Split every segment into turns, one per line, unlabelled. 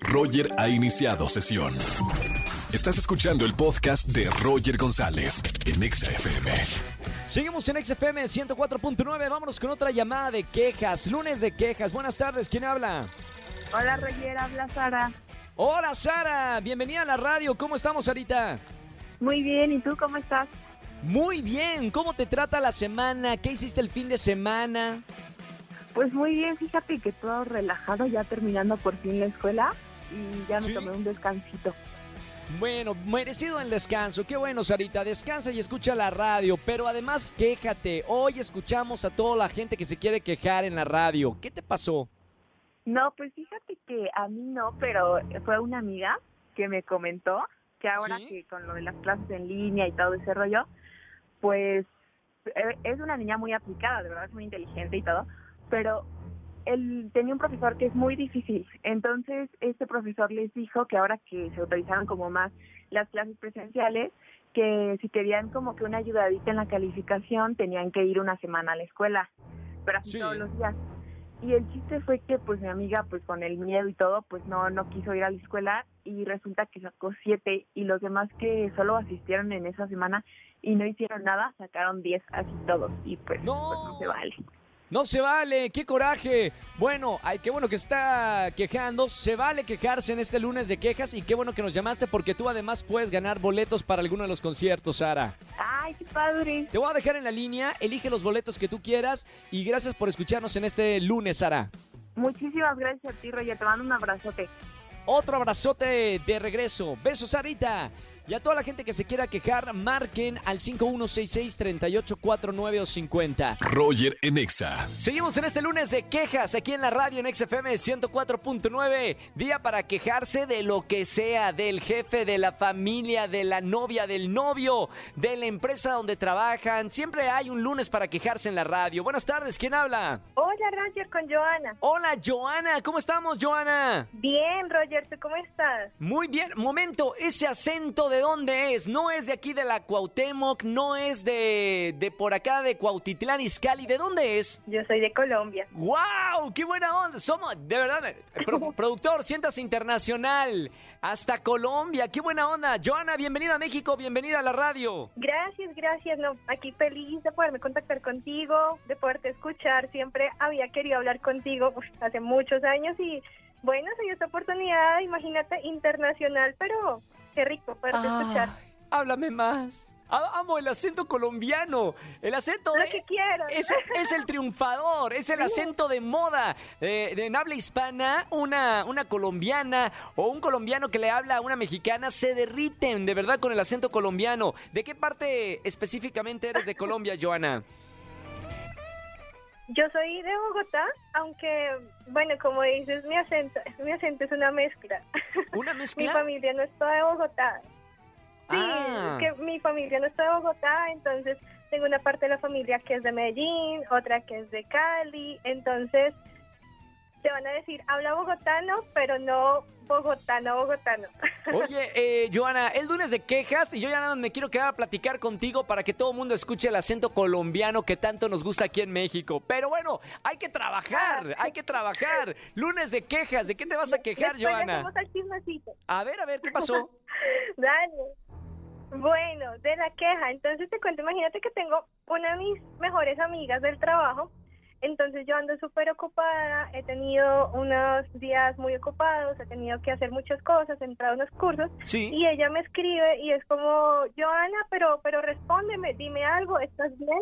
Roger ha iniciado sesión. Estás escuchando el podcast de Roger González en Exa FM.
Seguimos en XFM 104.9. Vámonos con otra llamada de quejas. Lunes de quejas. Buenas tardes. ¿Quién habla?
Hola Roger, habla Sara.
Hola, Sara. Bienvenida a la radio. ¿Cómo estamos ahorita?
Muy bien, ¿y tú cómo estás?
Muy bien. ¿Cómo te trata la semana? ¿Qué hiciste el fin de semana?
Pues muy bien, fíjate que todo relajado, ya terminando por fin la escuela y ya me
Sí.
tomé un descansito.
Bueno, merecido el descanso. Qué bueno, Sarita. Descansa y escucha la radio. Pero además, quéjate. Hoy escuchamos a toda la gente que se quiere quejar en la radio. ¿Qué te pasó?
No, pues fíjate que a mí no, pero fue una amiga que me comentó que ahora
¿Sí?
que con lo de las clases en línea y todo ese rollo, pues eh, es una niña muy aplicada, de verdad es muy inteligente y todo, pero él tenía un profesor que es muy difícil. Entonces, este profesor les dijo que ahora que se autorizaron como más las clases presenciales, que si querían como que una ayudadita en la calificación, tenían que ir una semana a la escuela, pero así
Sí.
todos los días. Y el chiste fue que pues mi amiga pues con el miedo y todo pues no no quiso ir a la escuela y resulta que sacó siete y los demás que solo asistieron en esa semana y no hicieron nada sacaron diez así todos y pues
No.
pues, no se vale.
No se vale, qué coraje. Bueno, ay, qué bueno que está quejando. Se vale quejarse en este lunes de quejas y qué bueno que nos llamaste porque tú además puedes ganar boletos para alguno de los conciertos, Sara.
Ay, qué padre.
Te voy a dejar en la línea, elige los boletos que tú quieras y gracias por escucharnos en este lunes, Sara.
Muchísimas gracias a ti, Roger. Te mando un abrazote.
Otro abrazote de regreso. Besos, Sarita. Y a toda la gente que se quiera quejar, marquen al 5166-3849 o 50.
Roger en Exa.
Seguimos en este lunes de quejas aquí en la radio en XFM 104.9. Día para quejarse de lo que sea, del jefe, de la familia, de la novia, del novio, de la empresa donde trabajan. Siempre hay un lunes para quejarse en la radio. Buenas tardes, ¿quién habla?
Hola Roger, con Joana.
Hola, Joana. ¿Cómo estamos, Joana?
Bien, Roger, ¿tú cómo estás?
Muy bien, momento, ese acento de dónde es? No es de aquí de la Cuauhtémoc, no es de, de por acá de Cuautitlán Izcalli, ¿de dónde es?
Yo soy de Colombia.
¡Wow! ¡Qué buena onda! Somos, de verdad, pro- productor, siéntase internacional. Hasta Colombia, qué buena onda. Joana, bienvenida a México, bienvenida a la radio.
Gracias, gracias. No, aquí feliz de poderme contactar contigo, de poderte escuchar. Siempre había querido hablar contigo uf, hace muchos años y bueno, se dio esta oportunidad, imagínate, internacional, pero qué rico poderte escuchar.
Háblame más. Amo el acento colombiano. El acento
Lo
de-
que quieras.
Es, es el triunfador, es el acento de moda. Eh, de- en habla hispana, una, una colombiana o un colombiano que le habla a una mexicana se derriten de verdad con el acento colombiano. ¿De qué parte específicamente eres de Colombia, Joana?
Yo soy de Bogotá, aunque, bueno, como dices, mi acento, mi acento es una mezcla.
¿Una
Mi
mezcla?
familia no está de Bogotá. Sí,
Ah.
es que mi familia no está de Bogotá, entonces tengo una parte de la familia que es de Medellín, otra que es de Cali, entonces te van a decir, habla bogotano, pero no bogotano, bogotano.
Oye, eh, Joana, el lunes de quejas y yo ya nada más me quiero quedar a platicar contigo para que todo el mundo escuche el acento colombiano que tanto nos gusta aquí en México. Pero bueno, hay que trabajar, hay que trabajar. Lunes de quejas, ¿de qué te vas a quejar,
Después
Joana?
al chismecito.
A ver, a ver, ¿qué pasó?
Dale. Bueno, de la queja, entonces te cuento, imagínate que tengo una de mis mejores amigas del trabajo, entonces yo ando súper ocupada, he tenido unos días muy ocupados, he tenido que hacer muchas cosas, he entrado a unos cursos,
Sí.
y ella me escribe y es como, Joana, pero, pero respóndeme, dime algo, ¿estás bien?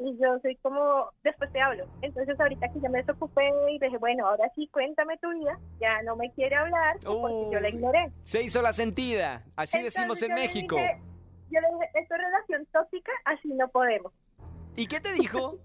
Y yo soy como, después te hablo. Entonces ahorita que ya me desocupé y dije, bueno, ahora sí, cuéntame tu vida, ya no me quiere hablar porque yo la ignoré.
Se hizo la sentida, así
Entonces
decimos en
yo le
México.
dije- yo le dije, esto es relación tóxica, así no podemos.
¿Y qué te dijo?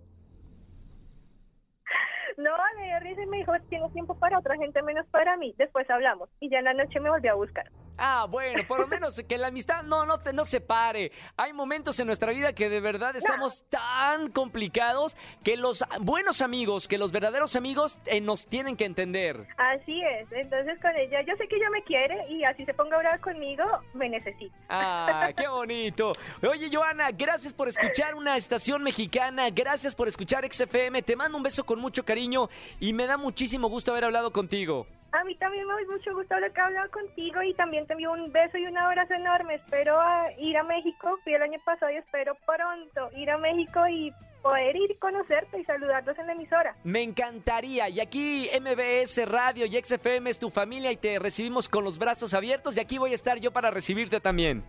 No, me dio risa y me dijo, tienes tiempo para otra gente menos para mí. Después hablamos. Y ya en la noche me volvió a buscar.
Ah, bueno, por lo menos que la amistad no, no, te- no se pare. Hay momentos en nuestra vida que de verdad estamos tan complicados que los buenos amigos, que los verdaderos amigos eh, nos tienen que entender.
Así es. Entonces con ella, yo sé que ella me quiere y así se ponga a hablar conmigo, me necesita.
Ah, qué bonito. Oye, Joana, gracias por escuchar una estación mexicana, gracias por escuchar XFM. Te mando un beso con mucho cariño y me da muchísimo gusto haber hablado contigo.
A mí también me da mucho gusto hablar que he hablado contigo y también te envío un beso y un abrazo enorme. Espero a ir a México, fui el año pasado y espero pronto ir a México y poder ir conocerte y saludarlos en la emisora.
Me encantaría. Y aquí MBS Radio y XFM es tu familia y te recibimos con los brazos abiertos y aquí voy a estar yo para recibirte también.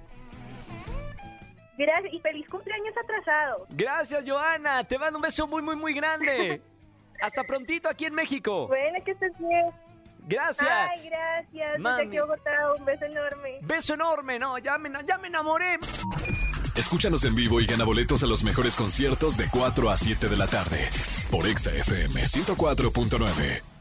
Gracias y feliz cumpleaños atrasado.
Gracias, Joana. Te mando un beso muy, muy, muy grande. Hasta prontito aquí en México.
Bueno, que estés bien.
Gracias.
Ay, gracias.
Mami.
Desde aquí Bogotá, un beso enorme.
Beso enorme. No, ya me, ya me enamoré.
Escúchanos en vivo y gana boletos a los mejores conciertos de 4 a 7 de la tarde por Exa FM 104.9.